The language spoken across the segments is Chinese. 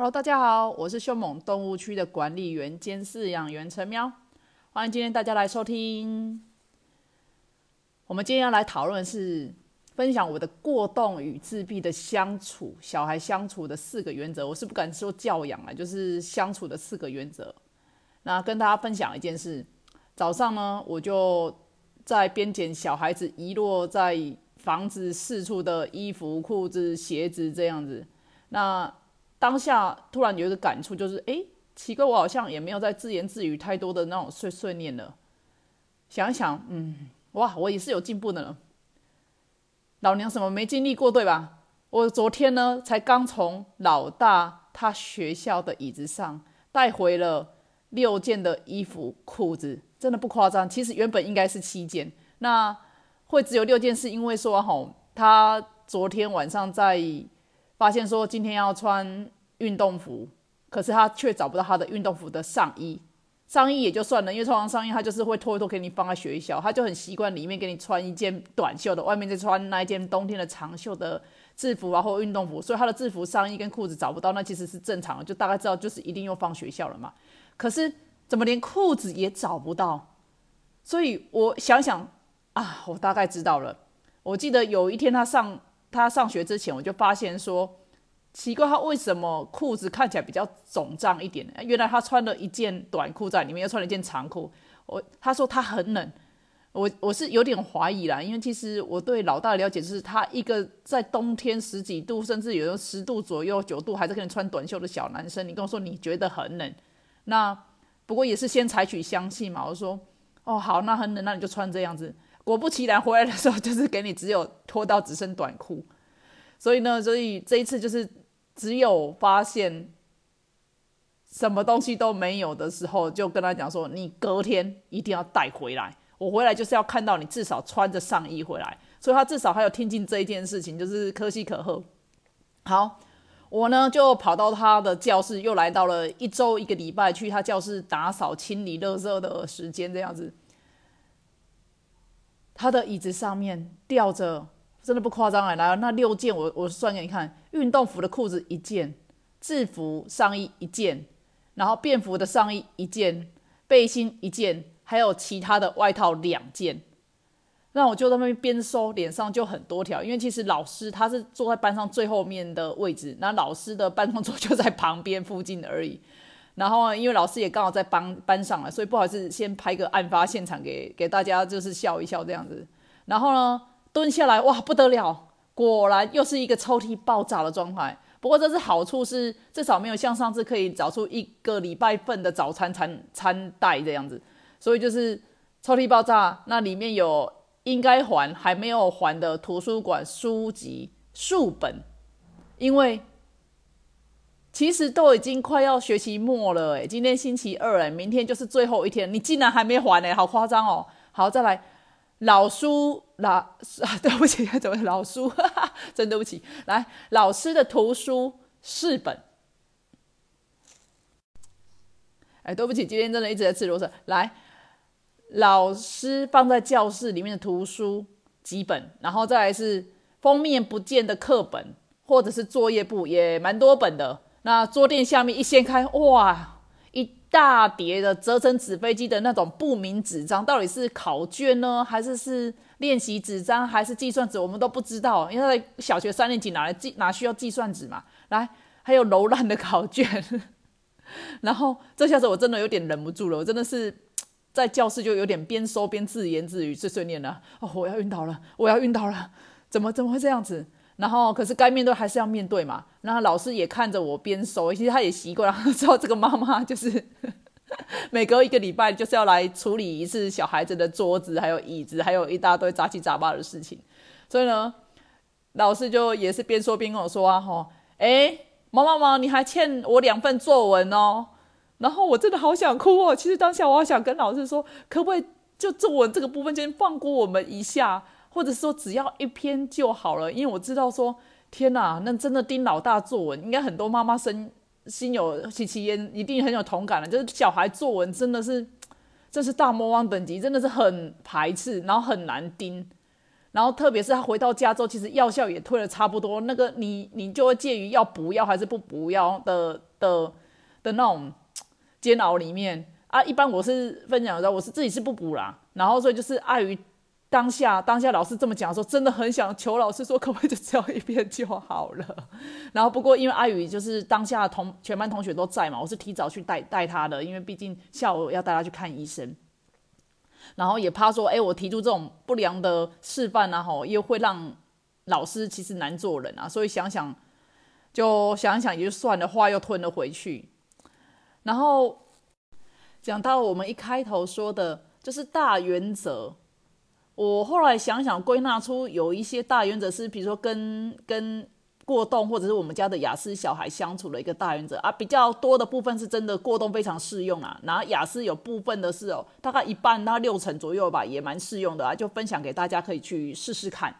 Hello，大家好，我是凶猛动物区的管理员兼饲养员陈喵，欢迎今天大家来收听。我们今天要来讨论是分享我的过动与自闭的相处，小孩相处的四个原则。我是不敢说教养啊，就是相处的四个原则。那跟大家分享一件事，早上呢，我就在边捡小孩子遗落在房子四处的衣服、裤子、鞋子这样子。那当下突然有一个感触，就是哎，奇怪，我好像也没有在自言自语太多的那种碎碎念了。想一想，嗯，哇，我也是有进步的了。老娘什么没经历过，对吧？我昨天呢，才刚从老大他学校的椅子上带回了六件的衣服、裤子，真的不夸张。其实原本应该是七件，那会只有六件，是因为说吼，他昨天晚上在。发现说今天要穿运动服，可是他却找不到他的运动服的上衣。上衣也就算了，因为穿完上衣，他就是会脱一脱给你放在学校，他就很习惯里面给你穿一件短袖的，外面再穿那一件冬天的长袖的制服啊或运动服。所以他的制服、上衣跟裤子找不到，那其实是正常的，就大概知道就是一定又放学校了嘛。可是怎么连裤子也找不到？所以我想想啊，我大概知道了。我记得有一天他上。他上学之前，我就发现说，奇怪，他为什么裤子看起来比较肿胀一点？原来他穿了一件短裤在里面，又穿了一件长裤。我他说他很冷，我我是有点怀疑啦，因为其实我对老大的了解就是他一个在冬天十几度，甚至有时候十度左右、九度还在可能穿短袖的小男生，你跟我说你觉得很冷，那不过也是先采取相信嘛。我说哦好，那很冷，那你就穿这样子。果不其然，回来的时候就是给你只有脱到只剩短裤，所以呢，所以这一次就是只有发现什么东西都没有的时候，就跟他讲说，你隔天一定要带回来。我回来就是要看到你至少穿着上衣回来，所以他至少还有听进这一件事情，就是可喜可贺。好，我呢就跑到他的教室，又来到了一周一个礼拜去他教室打扫清理垃圾的时间，这样子。他的椅子上面吊着，真的不夸张哎，来那六件，我我算给你看：运动服的裤子一件，制服上衣一件，然后便服的上衣一件，背心一件，还有其他的外套两件。那我就在那边边收，脸上就很多条，因为其实老师他是坐在班上最后面的位置，那老师的办公桌就在旁边附近而已。然后因为老师也刚好在班班上了，所以不好意思，先拍个案发现场给给大家，就是笑一笑这样子。然后呢，蹲下来，哇，不得了，果然又是一个抽屉爆炸的状态。不过这是好处是，至少没有像上次可以找出一个礼拜份的早餐餐餐袋这样子。所以就是抽屉爆炸，那里面有应该还还没有还的图书馆书籍数本，因为。其实都已经快要学期末了，哎，今天星期二，哎，明天就是最后一天，你竟然还没还呢，好夸张哦！好，再来，老书老啊，对不起，怎么老书？真对不起，来，老师的图书四本，哎，对不起，今天真的一直在吃螺丝。来，老师放在教室里面的图书几本，然后再来是封面不见的课本，或者是作业簿，也蛮多本的。那桌垫下面一掀开，哇，一大叠的折成纸飞机的那种不明纸张，到底是考卷呢，还是是练习纸张，还是计算纸？我们都不知道，因为小学三年级哪来计哪需要计算纸嘛？来，还有柔烂的考卷，然后这下子我真的有点忍不住了，我真的是 在教室就有点边收边自言自语碎碎念了。哦，我要晕倒了，我要晕倒了，怎么怎么会这样子？然后，可是该面对还是要面对嘛。然后老师也看着我边收，其实他也习惯了，知道这个妈妈就是 每隔一个礼拜就是要来处理一次小孩子的桌子、还有椅子，还有一大堆杂七杂八的事情。所以呢，老师就也是边说边跟我说啊：“吼，哎，毛毛毛，你还欠我两份作文哦。”然后我真的好想哭哦。其实当下我好想跟老师说，可不可以就作文这个部分先放过我们一下？或者说只要一篇就好了，因为我知道说，天哪，那真的盯老大作文，应该很多妈妈生心有戚戚焉，一定很有同感的。就是小孩作文真的是，这是大魔王等级，真的是很排斥，然后很难盯。然后特别是他回到家之后，其实药效也退了差不多，那个你你就会介于要补药还是不补药的的的那种煎熬里面啊。一般我是分享的时候，我是自己是不补啦，然后所以就是碍于。当下，当下老师这么讲的时候，真的很想求老师说，可不可以就只要一遍就好了。然后不过因为阿宇就是当下同全班同学都在嘛，我是提早去带带他的，因为毕竟下午要带他去看医生。然后也怕说，哎，我提出这种不良的示范啊，吼，又会让老师其实难做人啊。所以想想，就想想也就算了，话又吞了回去。然后讲到我们一开头说的，就是大原则。我后来想想，归纳出有一些大原则是，比如说跟跟过动或者是我们家的雅思小孩相处的一个大原则啊，比较多的部分是真的过动非常适用啊，然后雅思有部分的是哦，大概一半到六成左右吧，也蛮适用的啊，就分享给大家可以去试试看。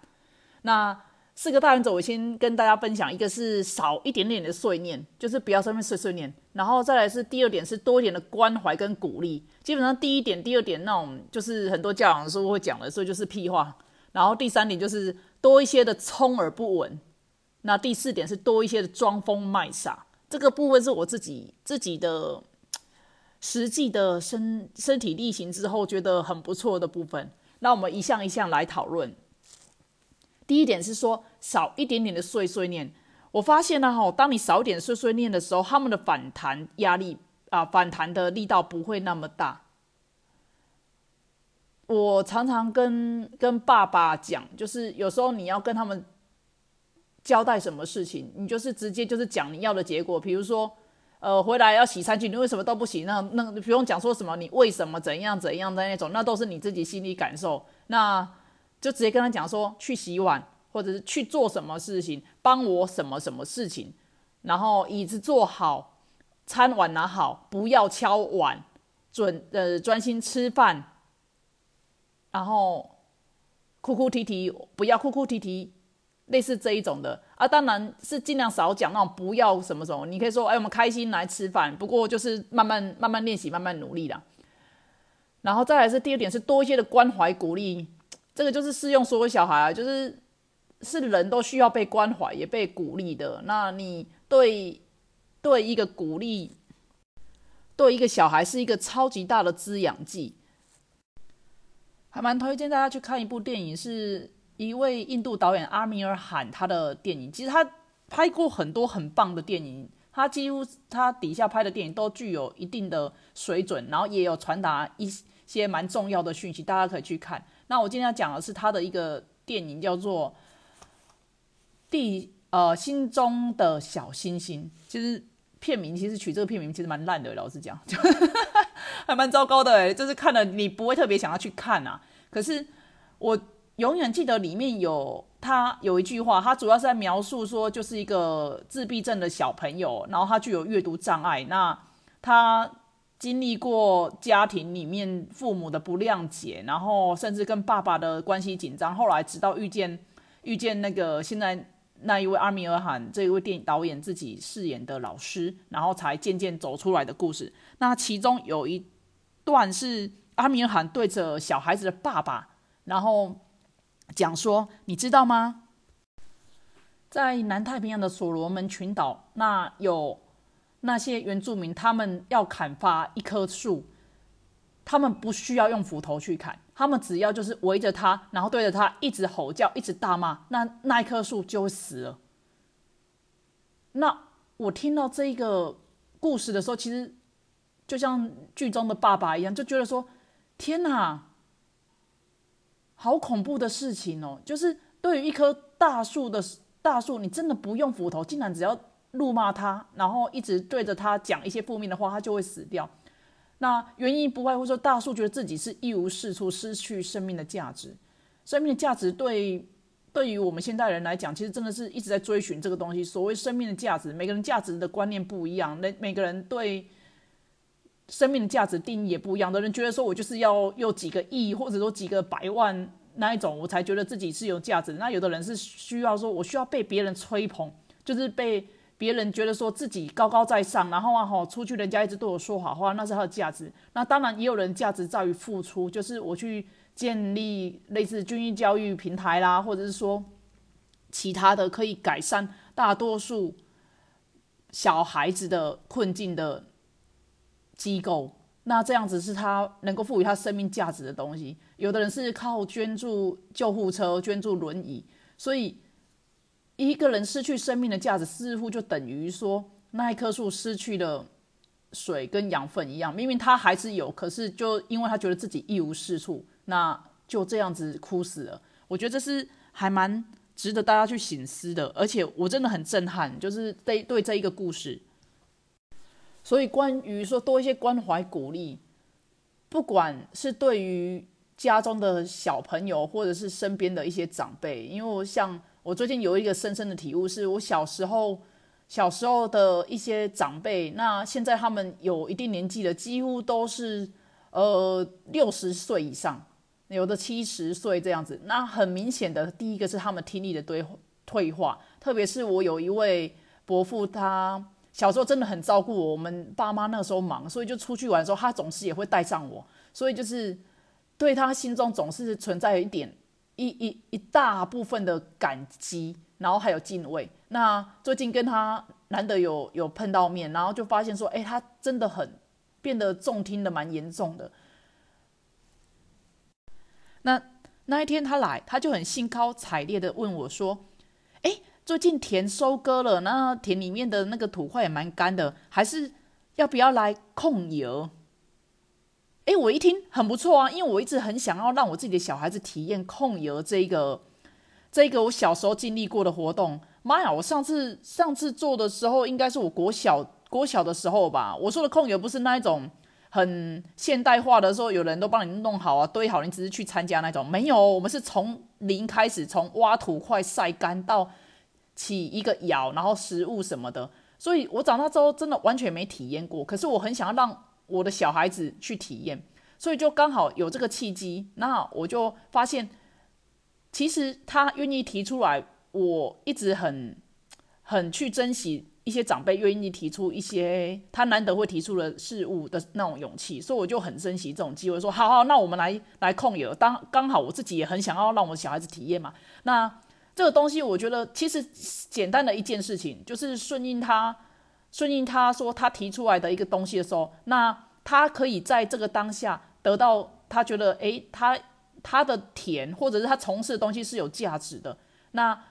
那。四个大原则，我先跟大家分享。一个是少一点点的碎念，就是不要上面碎碎念。然后再来是第二点，是多一点的关怀跟鼓励。基本上第一点、第二点那种，就是很多教养书会讲的，所以就是屁话。然后第三点就是多一些的充耳不闻。那第四点是多一些的装疯卖傻。这个部分是我自己自己的实际的身身体力行之后觉得很不错的部分。那我们一项一项来讨论。第一点是说少一点点的碎碎念，我发现呢，哈，当你少一点碎碎念的时候，他们的反弹压力啊，反弹的力道不会那么大。我常常跟跟爸爸讲，就是有时候你要跟他们交代什么事情，你就是直接就是讲你要的结果，比如说，呃，回来要洗餐具，你为什么都不洗？那那不用讲说什么，你为什么怎样怎样的那种，那都是你自己心里感受。那就直接跟他讲说，去洗碗，或者是去做什么事情，帮我什么什么事情，然后椅子坐好，餐碗拿好，不要敲碗，准呃专心吃饭，然后哭哭啼啼，不要哭哭啼啼，类似这一种的啊，当然是尽量少讲那种不要什么什么，你可以说哎，我们开心来吃饭，不过就是慢慢慢慢练习，慢慢努力啦。然后再来是第二点，是多一些的关怀鼓励。这个就是适用所有小孩啊，就是是人都需要被关怀，也被鼓励的。那你对对一个鼓励，对一个小孩是一个超级大的滋养剂，还蛮推荐大家去看一部电影，是一位印度导演阿米尔罕他的电影。其实他拍过很多很棒的电影，他几乎他底下拍的电影都具有一定的水准，然后也有传达一些蛮重要的讯息，大家可以去看。那我今天要讲的是他的一个电影，叫做《地呃心中的小星星》。其实片名其实取这个片名其实蛮烂的，老实讲，就 还蛮糟糕的。就是看了你不会特别想要去看啊。可是我永远记得里面有他有一句话，他主要是在描述说，就是一个自闭症的小朋友，然后他具有阅读障碍，那他。经历过家庭里面父母的不谅解，然后甚至跟爸爸的关系紧张，后来直到遇见遇见那个现在那一位阿米尔罕这一位电影导演自己饰演的老师，然后才渐渐走出来的故事。那其中有一段是阿米尔罕对着小孩子的爸爸，然后讲说：“你知道吗？在南太平洋的所罗门群岛，那有。”那些原住民，他们要砍伐一棵树，他们不需要用斧头去砍，他们只要就是围着它，然后对着它一直吼叫，一直大骂，那那一棵树就会死了。那我听到这个故事的时候，其实就像剧中的爸爸一样，就觉得说：天哪，好恐怖的事情哦！就是对于一棵大树的大树，你真的不用斧头，竟然只要。怒骂他，然后一直对着他讲一些负面的话，他就会死掉。那原因不外乎说，大树觉得自己是一无是处，失去生命的价值。生命的价值对对于我们现代人来讲，其实真的是一直在追寻这个东西。所谓生命的价值，每个人价值的观念不一样，那每个人对生命的价值定义也不一样。的人觉得说我就是要有几个亿，或者说几个百万那一种，我才觉得自己是有价值。那有的人是需要说，我需要被别人吹捧，就是被。别人觉得说自己高高在上，然后啊吼出去，人家一直对我说好话，那是他的价值。那当然也有人价值在于付出，就是我去建立类似军医教育平台啦，或者是说其他的可以改善大多数小孩子的困境的机构。那这样子是他能够赋予他生命价值的东西。有的人是靠捐助救护车、捐助轮椅，所以一个人失去生命的价值，似乎就等于说那一棵树失去了水跟养分一样。明明他还是有，可是就因为他觉得自己一无是处，那就这样子枯死了。我觉得这是还蛮值得大家去醒思的，而且我真的很震撼，就是对对这一个故事。所以关于说多一些关怀鼓励，不管是对于家中的小朋友，或者是身边的一些长辈，因为我像我最近有一个深深的体悟，是我小时候小时候的一些长辈，那现在他们有一定年纪了，几乎都是呃六十岁以上，有的七十岁这样子。那很明显的，第一个是他们听力的退退化，特别是我有一位伯父，他小时候真的很照顾我，我们爸妈那时候忙，所以就出去玩的时候，他总是也会带上我，所以就是。对他心中总是存在一点一一一大部分的感激，然后还有敬畏。那最近跟他难得有有碰到面，然后就发现说，哎，他真的很变得重听的蛮严重的。那那一天他来，他就很兴高采烈的问我说，哎，最近田收割了，那田里面的那个土块也蛮干的，还是要不要来控油？哎，我一听很不错啊，因为我一直很想要让我自己的小孩子体验控油这一个，这个我小时候经历过的活动。妈呀，我上次上次做的时候，应该是我国小国小的时候吧。我说的控油不是那一种很现代化的，说有人都帮你弄好啊，堆好，你只是去参加那种。没有，我们是从零开始，从挖土块晒干到起一个窑，然后食物什么的。所以我长大之后真的完全没体验过，可是我很想要让。我的小孩子去体验，所以就刚好有这个契机，那我就发现，其实他愿意提出来，我一直很很去珍惜一些长辈愿意提出一些他难得会提出的事物的那种勇气，所以我就很珍惜这种机会，说好好，那我们来来控油，当刚好我自己也很想要让我小孩子体验嘛。那这个东西，我觉得其实简单的一件事情，就是顺应他。顺应他说他提出来的一个东西的时候，那他可以在这个当下得到他觉得，诶，他他的甜或者是他从事的东西是有价值的。那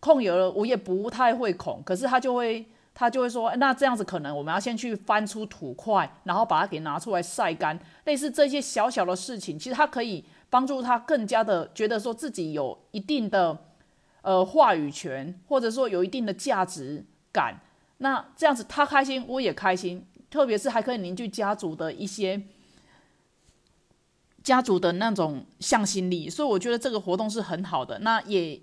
控油了，我也不太会控，可是他就会他就会说，那这样子可能我们要先去翻出土块，然后把它给拿出来晒干，类似这些小小的事情，其实他可以帮助他更加的觉得说自己有一定的呃话语权，或者说有一定的价值感。那这样子，他开心，我也开心，特别是还可以凝聚家族的一些家族的那种向心力，所以我觉得这个活动是很好的。那也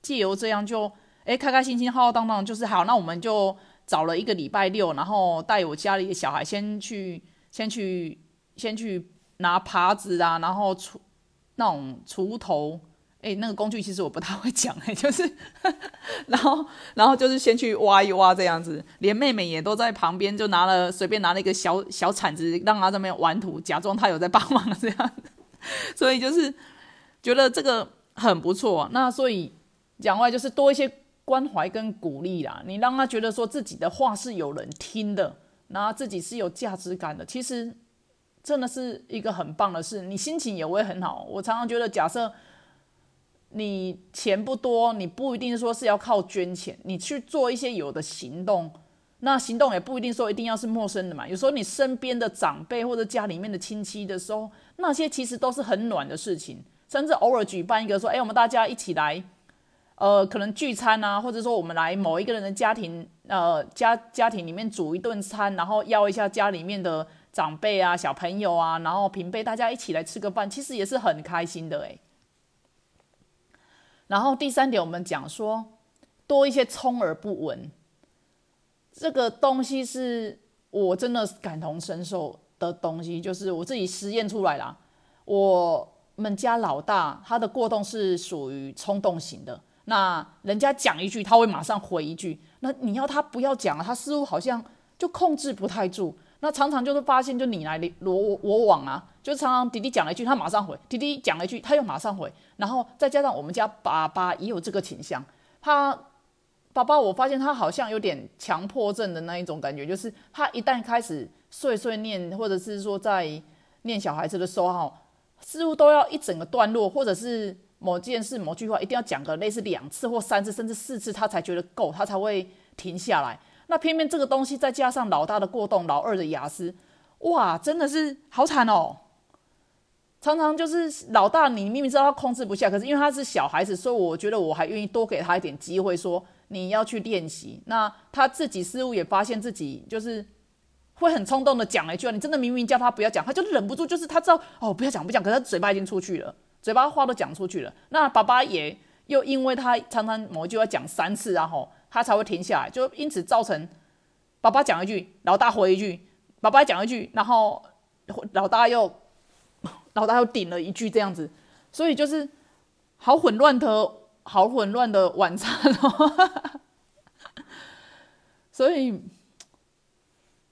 借由这样，就哎开开心心、浩浩荡荡，就是好。那我们就找了一个礼拜六，然后带我家里的小孩先去，先去，先去拿耙子啊，然后锄那种锄头。哎，那个工具其实我不太会讲，哎，就是，然后，然后就是先去挖一挖这样子，连妹妹也都在旁边，就拿了随便拿了一个小小铲子，让她在那边玩土，假装她有在帮忙这样，所以就是觉得这个很不错。那所以讲话就是多一些关怀跟鼓励啦，你让他觉得说自己的话是有人听的，然后自己是有价值感的，其实真的是一个很棒的事，你心情也会很好。我常常觉得，假设。你钱不多，你不一定说是要靠捐钱，你去做一些有的行动。那行动也不一定说一定要是陌生的嘛。有时候你身边的长辈或者家里面的亲戚的时候，那些其实都是很暖的事情。甚至偶尔举办一个说，哎，我们大家一起来，呃，可能聚餐啊，或者说我们来某一个人的家庭，呃，家家庭里面煮一顿餐，然后邀一下家里面的长辈啊、小朋友啊，然后平辈大家一起来吃个饭，其实也是很开心的，诶。然后第三点，我们讲说多一些充耳不闻，这个东西是我真的感同身受的东西，就是我自己实验出来啦。我们家老大他的过动是属于冲动型的，那人家讲一句，他会马上回一句。那你要他不要讲他似乎好像就控制不太住。那常常就是发现就你来我我往啊，就常常弟弟讲了一句，他马上回；弟弟讲了一句，他又马上回。然后再加上我们家爸爸也有这个倾向，他爸爸我发现他好像有点强迫症的那一种感觉，就是他一旦开始碎碎念，或者是说在念小孩子的时候，似乎都要一整个段落，或者是某件事、某句话，一定要讲个类似两次或三次，甚至四次，他才觉得够，他才会停下来。那偏偏这个东西再加上老大的过动，老二的雅思，哇，真的是好惨哦！常常就是老大，你明明知道他控制不下，可是因为他是小孩子，所以我觉得我还愿意多给他一点机会，说你要去练习。那他自己似乎也发现自己就是会很冲动的讲了一句：“你真的明明叫他不要讲，他就忍不住，就是他知道哦，不要讲不讲，可是他嘴巴已经出去了，嘴巴话都讲出去了。那爸爸也又因为他常常某一句话讲三次，然后。他才会停下来，就因此造成爸爸讲一句，老大回一句，爸爸讲一句，然后老大又 老大又顶了一句，这样子，所以就是好混乱的好混乱的晚餐哦。所以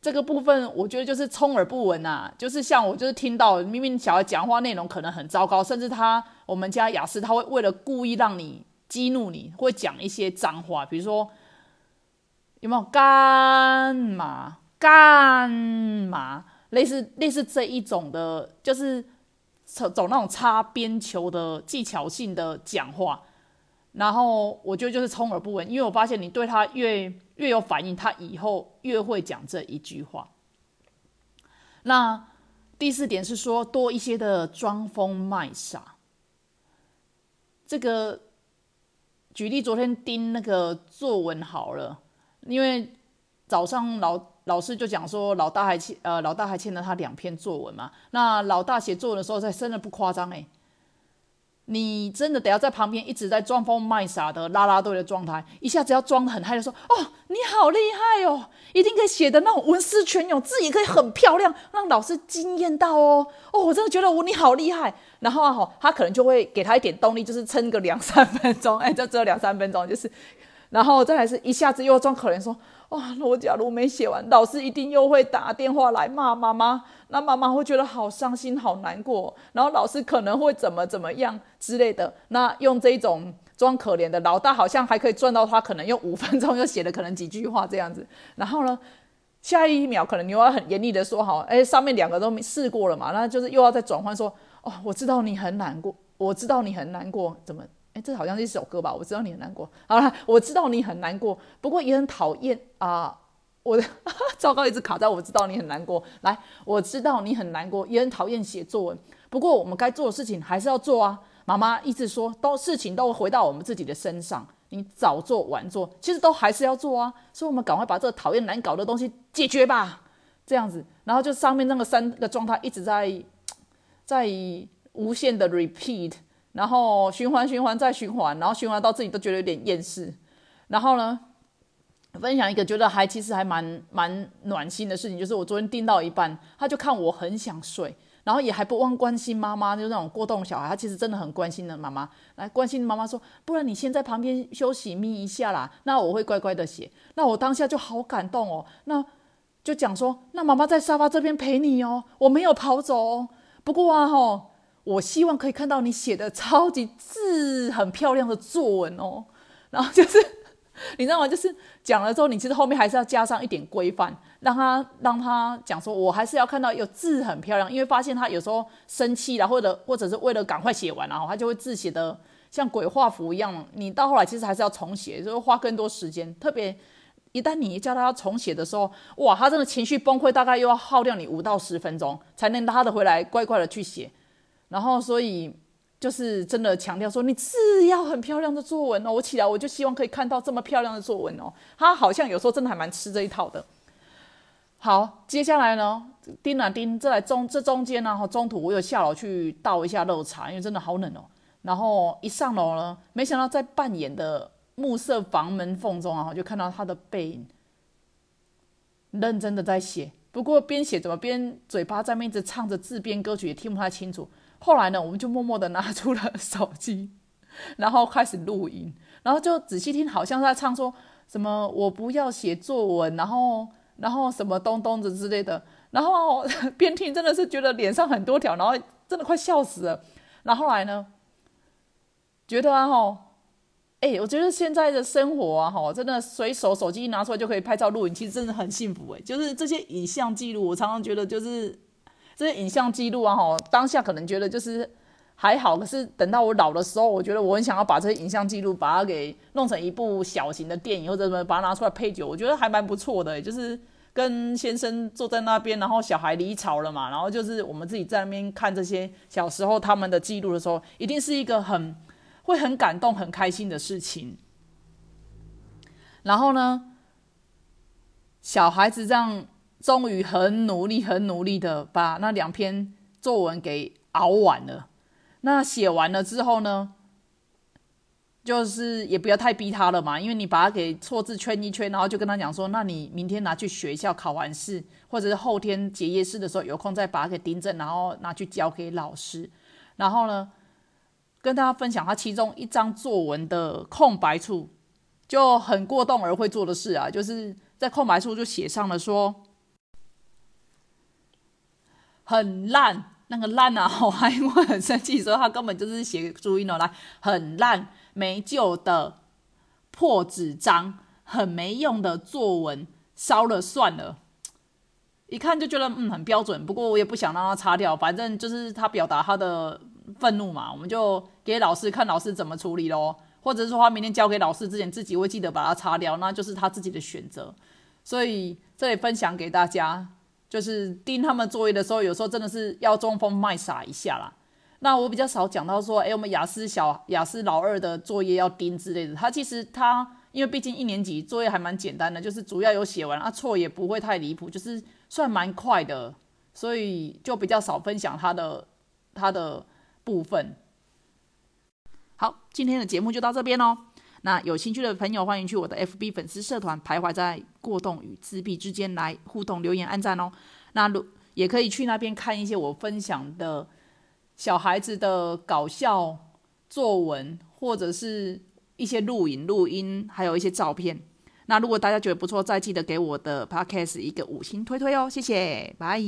这个部分，我觉得就是充耳不闻呐，就是像我就是听到明明小孩讲话内容可能很糟糕，甚至他我们家雅思他会为了故意让你。激怒你会讲一些脏话，比如说有没有干嘛干嘛，类似类似这一种的，就是走走那种擦边球的技巧性的讲话，然后我觉得就是充耳不闻，因为我发现你对他越越有反应，他以后越会讲这一句话。那第四点是说多一些的装疯卖傻，这个。举例，昨天盯那个作文好了，因为早上老老师就讲说，老大还欠呃，老大还欠了他两篇作文嘛。那老大写作文的时候，在真的不夸张哎。你真的得要在旁边一直在装疯卖傻的拉拉队的状态，一下子要装很嗨的说：“哦，你好厉害哦，一定可以写的那种文思泉涌，字也可以很漂亮，让老师惊艳到哦。”哦，我真的觉得我你好厉害。然后啊，他可能就会给他一点动力，就是撑个两三分钟，哎，就只有两三分钟，就是，然后再来是一下子又装可怜说。哇！我假如没写完，老师一定又会打电话来骂妈妈，那妈妈会觉得好伤心、好难过，然后老师可能会怎么怎么样之类的。那用这种装可怜的老大，好像还可以赚到他，可能用五分钟又写了可能几句话这样子。然后呢，下一秒可能你又要很严厉的说好，哎，上面两个都没试过了嘛，那就是又要再转换说，哦，我知道你很难过，我知道你很难过，怎么？这好像是一首歌吧？我知道你很难过。好了，我知道你很难过，不过也很讨厌啊！我的糟糕，一直卡在我知道你很难过。来，我知道你很难过，也很讨厌写作文。不过我们该做的事情还是要做啊！妈妈一直说，都事情都回到我们自己的身上。你早做晚做，其实都还是要做啊！所以，我们赶快把这个讨厌难搞的东西解决吧。这样子，然后就上面那个三个状态一直在在无限的 repeat。然后循环循环再循环，然后循环到自己都觉得有点厌世。然后呢，分享一个觉得还其实还蛮蛮暖心的事情，就是我昨天订到一半，他就看我很想睡，然后也还不忘关心妈妈，就那种过动小孩，他其实真的很关心的妈妈，来关心妈妈说，不然你先在旁边休息眯一下啦，那我会乖乖的写。那我当下就好感动哦，那就讲说，那妈妈在沙发这边陪你哦，我没有跑走。不过啊，吼。我希望可以看到你写的超级字很漂亮的作文哦，然后就是 你知道吗？就是讲了之后，你其实后面还是要加上一点规范，让他让他讲说，我还是要看到有字很漂亮，因为发现他有时候生气了，或者或者是为了赶快写完，然后他就会字写的像鬼画符一样。你到后来其实还是要重写，就是花更多时间。特别一旦你叫他重写的时候，哇，他真的情绪崩溃，大概又要耗掉你五到十分钟，才能拉得回来，乖乖的去写。然后，所以就是真的强调说，你字要很漂亮的作文哦。我起来我就希望可以看到这么漂亮的作文哦。他好像有时候真的还蛮吃这一套的。好，接下来呢，叮啊叮，这来中这中间呢，中途我有下楼去倒一下热茶，因为真的好冷哦。然后一上楼呢，没想到在半掩的暮色房门缝中啊，就看到他的背影，认真的在写。不过边写怎么边嘴巴在那一直唱着自编歌曲，也听不太清楚。后来呢，我们就默默的拿出了手机，然后开始录音，然后就仔细听，好像在唱说什么“我不要写作文”，然后然后什么东东的之类的。然后边听真的是觉得脸上很多条，然后真的快笑死了。然后来呢，觉得啊哈，哎，我觉得现在的生活啊哈，真的随手手机一拿出来就可以拍照录影，其实真的很幸福哎。就是这些影像记录，我常常觉得就是这些影像记录啊哈，当下可能觉得就是还好，可是等到我老的时候，我觉得我很想要把这些影像记录把它给弄成一部小型的电影，或者什么把它拿出来配酒，我觉得还蛮不错的，就是。跟先生坐在那边，然后小孩离巢了嘛，然后就是我们自己在那边看这些小时候他们的记录的时候，一定是一个很会很感动、很开心的事情。然后呢，小孩子这样终于很努力、很努力的把那两篇作文给熬完了。那写完了之后呢？就是也不要太逼他了嘛，因为你把他给错字圈一圈，然后就跟他讲说，那你明天拿去学校考完试，或者是后天结业式的时候有空再把它给订正，然后拿去交给老师。然后呢，跟大家分享他其中一张作文的空白处，就很过动而会做的事啊，就是在空白处就写上了说很烂，那个烂啊，我还因为很生气，说他根本就是写注音了，来很烂。没救的破纸张，很没用的作文，烧了算了。一看就觉得嗯很标准，不过我也不想让他擦掉，反正就是他表达他的愤怒嘛，我们就给老师看老师怎么处理咯。或者是说他明天交给老师之前自己会记得把它擦掉，那就是他自己的选择。所以这里分享给大家，就是盯他们作业的时候，有时候真的是要装疯卖傻一下啦。那我比较少讲到说，哎，我们雅思小雅思老二的作业要盯之类的。他其实他因为毕竟一年级作业还蛮简单的，就是主要有写完，啊错也不会太离谱，就是算蛮快的，所以就比较少分享他的他的部分。好，今天的节目就到这边哦。那有兴趣的朋友，欢迎去我的 FB 粉丝社团，徘徊在过动与自闭之间来互动留言、按赞哦。那如也可以去那边看一些我分享的。小孩子的搞笑作文，或者是一些录影、录音，还有一些照片。那如果大家觉得不错，再记得给我的 podcast 一个五星推推哦，谢谢，拜。